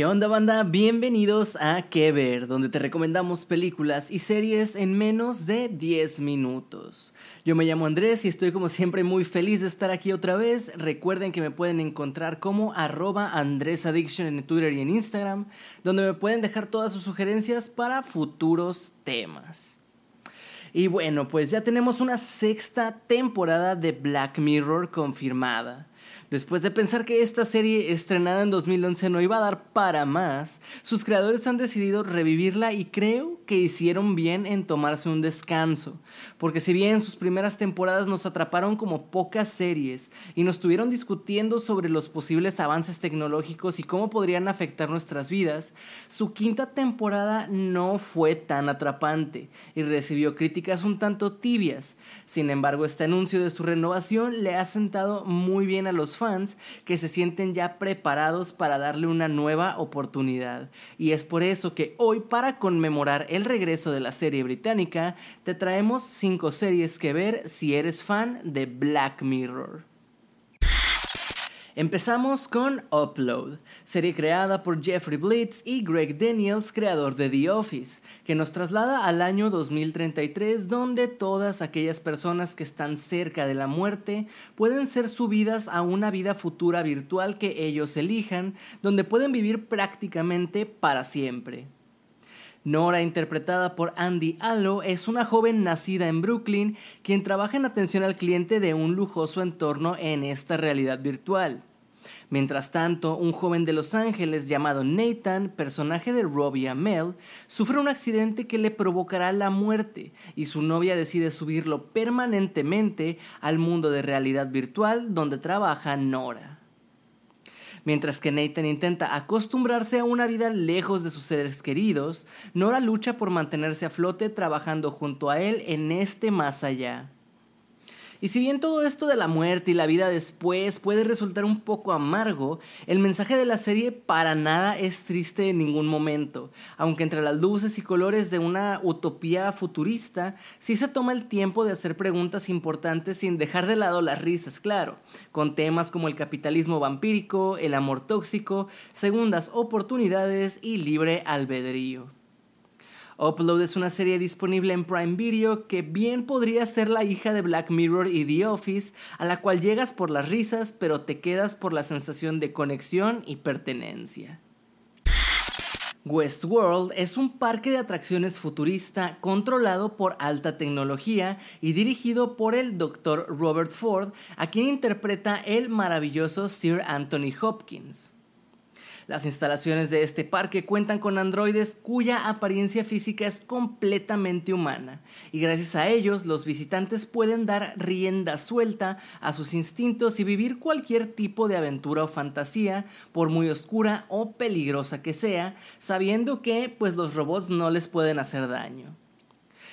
¿Qué onda banda? Bienvenidos a Que Ver, donde te recomendamos películas y series en menos de 10 minutos. Yo me llamo Andrés y estoy como siempre muy feliz de estar aquí otra vez. Recuerden que me pueden encontrar como arroba AndrésAddiction en Twitter y en Instagram, donde me pueden dejar todas sus sugerencias para futuros temas. Y bueno, pues ya tenemos una sexta temporada de Black Mirror confirmada. Después de pensar que esta serie estrenada en 2011 no iba a dar para más, sus creadores han decidido revivirla y creo que hicieron bien en tomarse un descanso, porque si bien sus primeras temporadas nos atraparon como pocas series y nos estuvieron discutiendo sobre los posibles avances tecnológicos y cómo podrían afectar nuestras vidas, su quinta temporada no fue tan atrapante y recibió críticas un tanto tibias. Sin embargo, este anuncio de su renovación le ha sentado muy bien a los fans que se sienten ya preparados para darle una nueva oportunidad. Y es por eso que hoy, para conmemorar el regreso de la serie británica, te traemos 5 series que ver si eres fan de Black Mirror. Empezamos con Upload, serie creada por Jeffrey Blitz y Greg Daniels, creador de The Office, que nos traslada al año 2033 donde todas aquellas personas que están cerca de la muerte pueden ser subidas a una vida futura virtual que ellos elijan, donde pueden vivir prácticamente para siempre. Nora, interpretada por Andy Allo, es una joven nacida en Brooklyn quien trabaja en atención al cliente de un lujoso entorno en esta realidad virtual. Mientras tanto, un joven de Los Ángeles llamado Nathan, personaje de Robbie Amell, sufre un accidente que le provocará la muerte y su novia decide subirlo permanentemente al mundo de realidad virtual donde trabaja Nora. Mientras que Nathan intenta acostumbrarse a una vida lejos de sus seres queridos, Nora lucha por mantenerse a flote trabajando junto a él en este más allá. Y si bien todo esto de la muerte y la vida después puede resultar un poco amargo, el mensaje de la serie para nada es triste en ningún momento, aunque entre las luces y colores de una utopía futurista, sí se toma el tiempo de hacer preguntas importantes sin dejar de lado las risas, claro, con temas como el capitalismo vampírico, el amor tóxico, segundas oportunidades y libre albedrío. Upload es una serie disponible en Prime Video que bien podría ser la hija de Black Mirror y The Office, a la cual llegas por las risas, pero te quedas por la sensación de conexión y pertenencia. Westworld es un parque de atracciones futurista controlado por alta tecnología y dirigido por el Dr. Robert Ford, a quien interpreta el maravilloso Sir Anthony Hopkins. Las instalaciones de este parque cuentan con androides cuya apariencia física es completamente humana y gracias a ellos los visitantes pueden dar rienda suelta a sus instintos y vivir cualquier tipo de aventura o fantasía, por muy oscura o peligrosa que sea, sabiendo que pues los robots no les pueden hacer daño.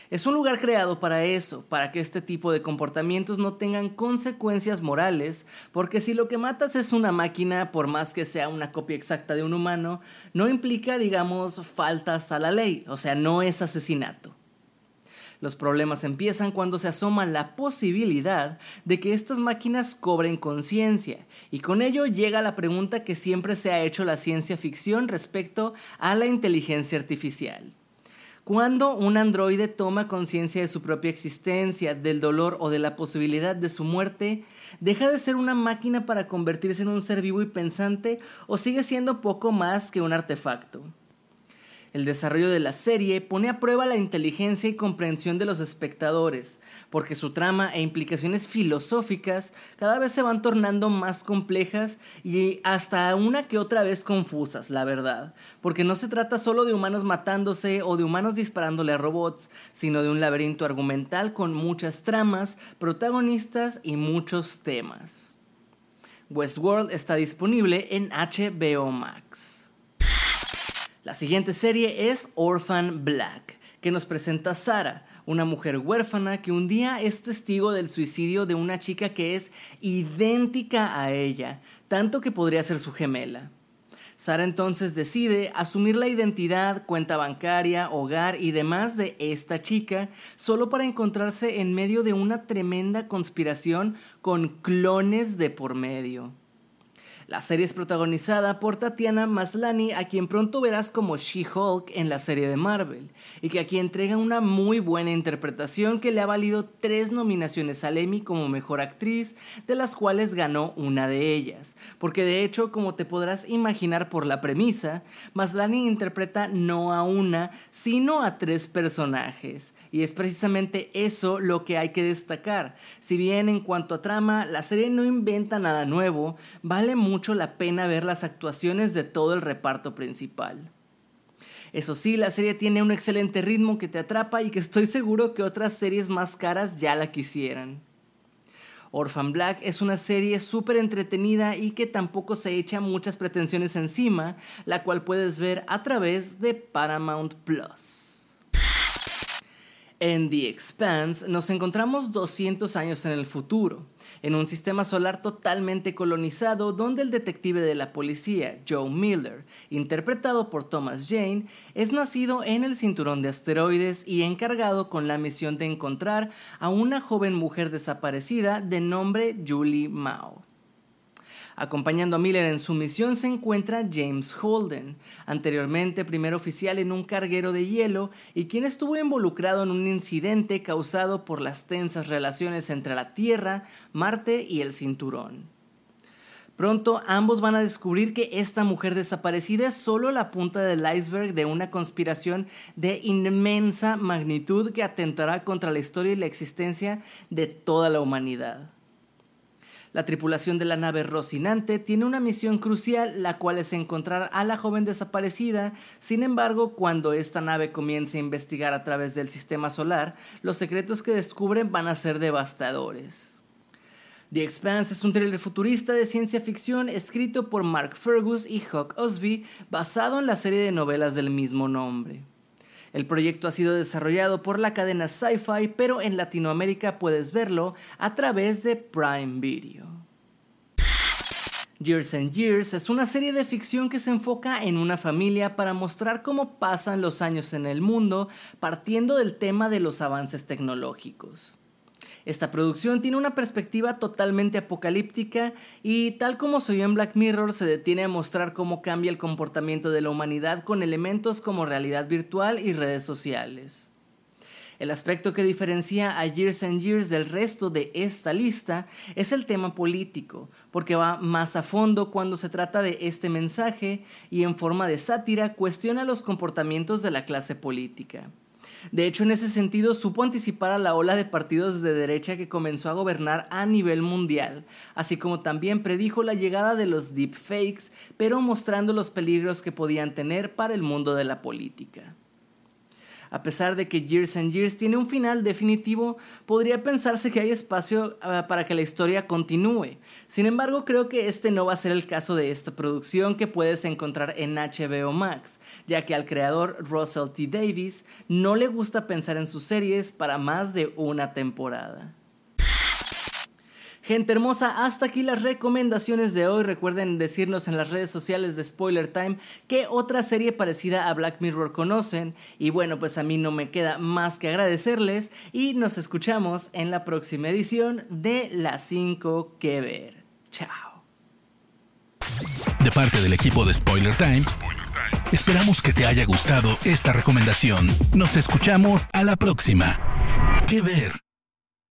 Es un lugar creado para eso, para que este tipo de comportamientos no tengan consecuencias morales, porque si lo que matas es una máquina, por más que sea una copia exacta de un humano, no implica, digamos, faltas a la ley, o sea, no es asesinato. Los problemas empiezan cuando se asoma la posibilidad de que estas máquinas cobren conciencia, y con ello llega la pregunta que siempre se ha hecho la ciencia ficción respecto a la inteligencia artificial. Cuando un androide toma conciencia de su propia existencia, del dolor o de la posibilidad de su muerte, deja de ser una máquina para convertirse en un ser vivo y pensante o sigue siendo poco más que un artefacto. El desarrollo de la serie pone a prueba la inteligencia y comprensión de los espectadores, porque su trama e implicaciones filosóficas cada vez se van tornando más complejas y hasta una que otra vez confusas, la verdad, porque no se trata solo de humanos matándose o de humanos disparándole a robots, sino de un laberinto argumental con muchas tramas, protagonistas y muchos temas. Westworld está disponible en HBO Max. La siguiente serie es Orphan Black, que nos presenta Sara, una mujer huérfana que un día es testigo del suicidio de una chica que es idéntica a ella, tanto que podría ser su gemela. Sara entonces decide asumir la identidad, cuenta bancaria, hogar y demás de esta chica solo para encontrarse en medio de una tremenda conspiración con clones de por medio. La serie es protagonizada por Tatiana Maslany, a quien pronto verás como She-Hulk en la serie de Marvel, y que aquí entrega una muy buena interpretación que le ha valido tres nominaciones al Emmy como mejor actriz, de las cuales ganó una de ellas. Porque de hecho, como te podrás imaginar por la premisa, Maslany interpreta no a una, sino a tres personajes. Y es precisamente eso lo que hay que destacar. Si bien en cuanto a trama, la serie no inventa nada nuevo, vale mucho mucho la pena ver las actuaciones de todo el reparto principal. Eso sí, la serie tiene un excelente ritmo que te atrapa y que estoy seguro que otras series más caras ya la quisieran. Orphan Black es una serie súper entretenida y que tampoco se echa muchas pretensiones encima, la cual puedes ver a través de Paramount Plus. En The Expanse nos encontramos 200 años en el futuro en un sistema solar totalmente colonizado donde el detective de la policía, Joe Miller, interpretado por Thomas Jane, es nacido en el cinturón de asteroides y encargado con la misión de encontrar a una joven mujer desaparecida de nombre Julie Mao. Acompañando a Miller en su misión se encuentra James Holden, anteriormente primer oficial en un carguero de hielo y quien estuvo involucrado en un incidente causado por las tensas relaciones entre la Tierra, Marte y el cinturón. Pronto ambos van a descubrir que esta mujer desaparecida es solo la punta del iceberg de una conspiración de inmensa magnitud que atentará contra la historia y la existencia de toda la humanidad. La tripulación de la nave Rocinante tiene una misión crucial, la cual es encontrar a la joven desaparecida. Sin embargo, cuando esta nave comience a investigar a través del sistema solar, los secretos que descubren van a ser devastadores. The Expanse es un thriller futurista de ciencia ficción escrito por Mark Fergus y Huck Osby, basado en la serie de novelas del mismo nombre. El proyecto ha sido desarrollado por la cadena Sci-Fi, pero en Latinoamérica puedes verlo a través de Prime Video. Years and Years es una serie de ficción que se enfoca en una familia para mostrar cómo pasan los años en el mundo partiendo del tema de los avances tecnológicos. Esta producción tiene una perspectiva totalmente apocalíptica y tal como se vio en Black Mirror se detiene a mostrar cómo cambia el comportamiento de la humanidad con elementos como realidad virtual y redes sociales. El aspecto que diferencia a Years and Years del resto de esta lista es el tema político, porque va más a fondo cuando se trata de este mensaje y en forma de sátira cuestiona los comportamientos de la clase política. De hecho, en ese sentido, supo anticipar a la ola de partidos de derecha que comenzó a gobernar a nivel mundial, así como también predijo la llegada de los deepfakes, pero mostrando los peligros que podían tener para el mundo de la política. A pesar de que Years and Years tiene un final definitivo, podría pensarse que hay espacio ah, para que la historia continúe. Sin embargo, creo que este no va a ser el caso de esta producción que puedes encontrar en HBO Max, ya que al creador Russell T. Davis no le gusta pensar en sus series para más de una temporada. Gente hermosa, hasta aquí las recomendaciones de hoy. Recuerden decirnos en las redes sociales de Spoiler Time qué otra serie parecida a Black Mirror conocen. Y bueno, pues a mí no me queda más que agradecerles y nos escuchamos en la próxima edición de Las 5 que ver. Chao. De parte del equipo de Spoiler Time, esperamos que te haya gustado esta recomendación. Nos escuchamos a la próxima. ¿Qué ver?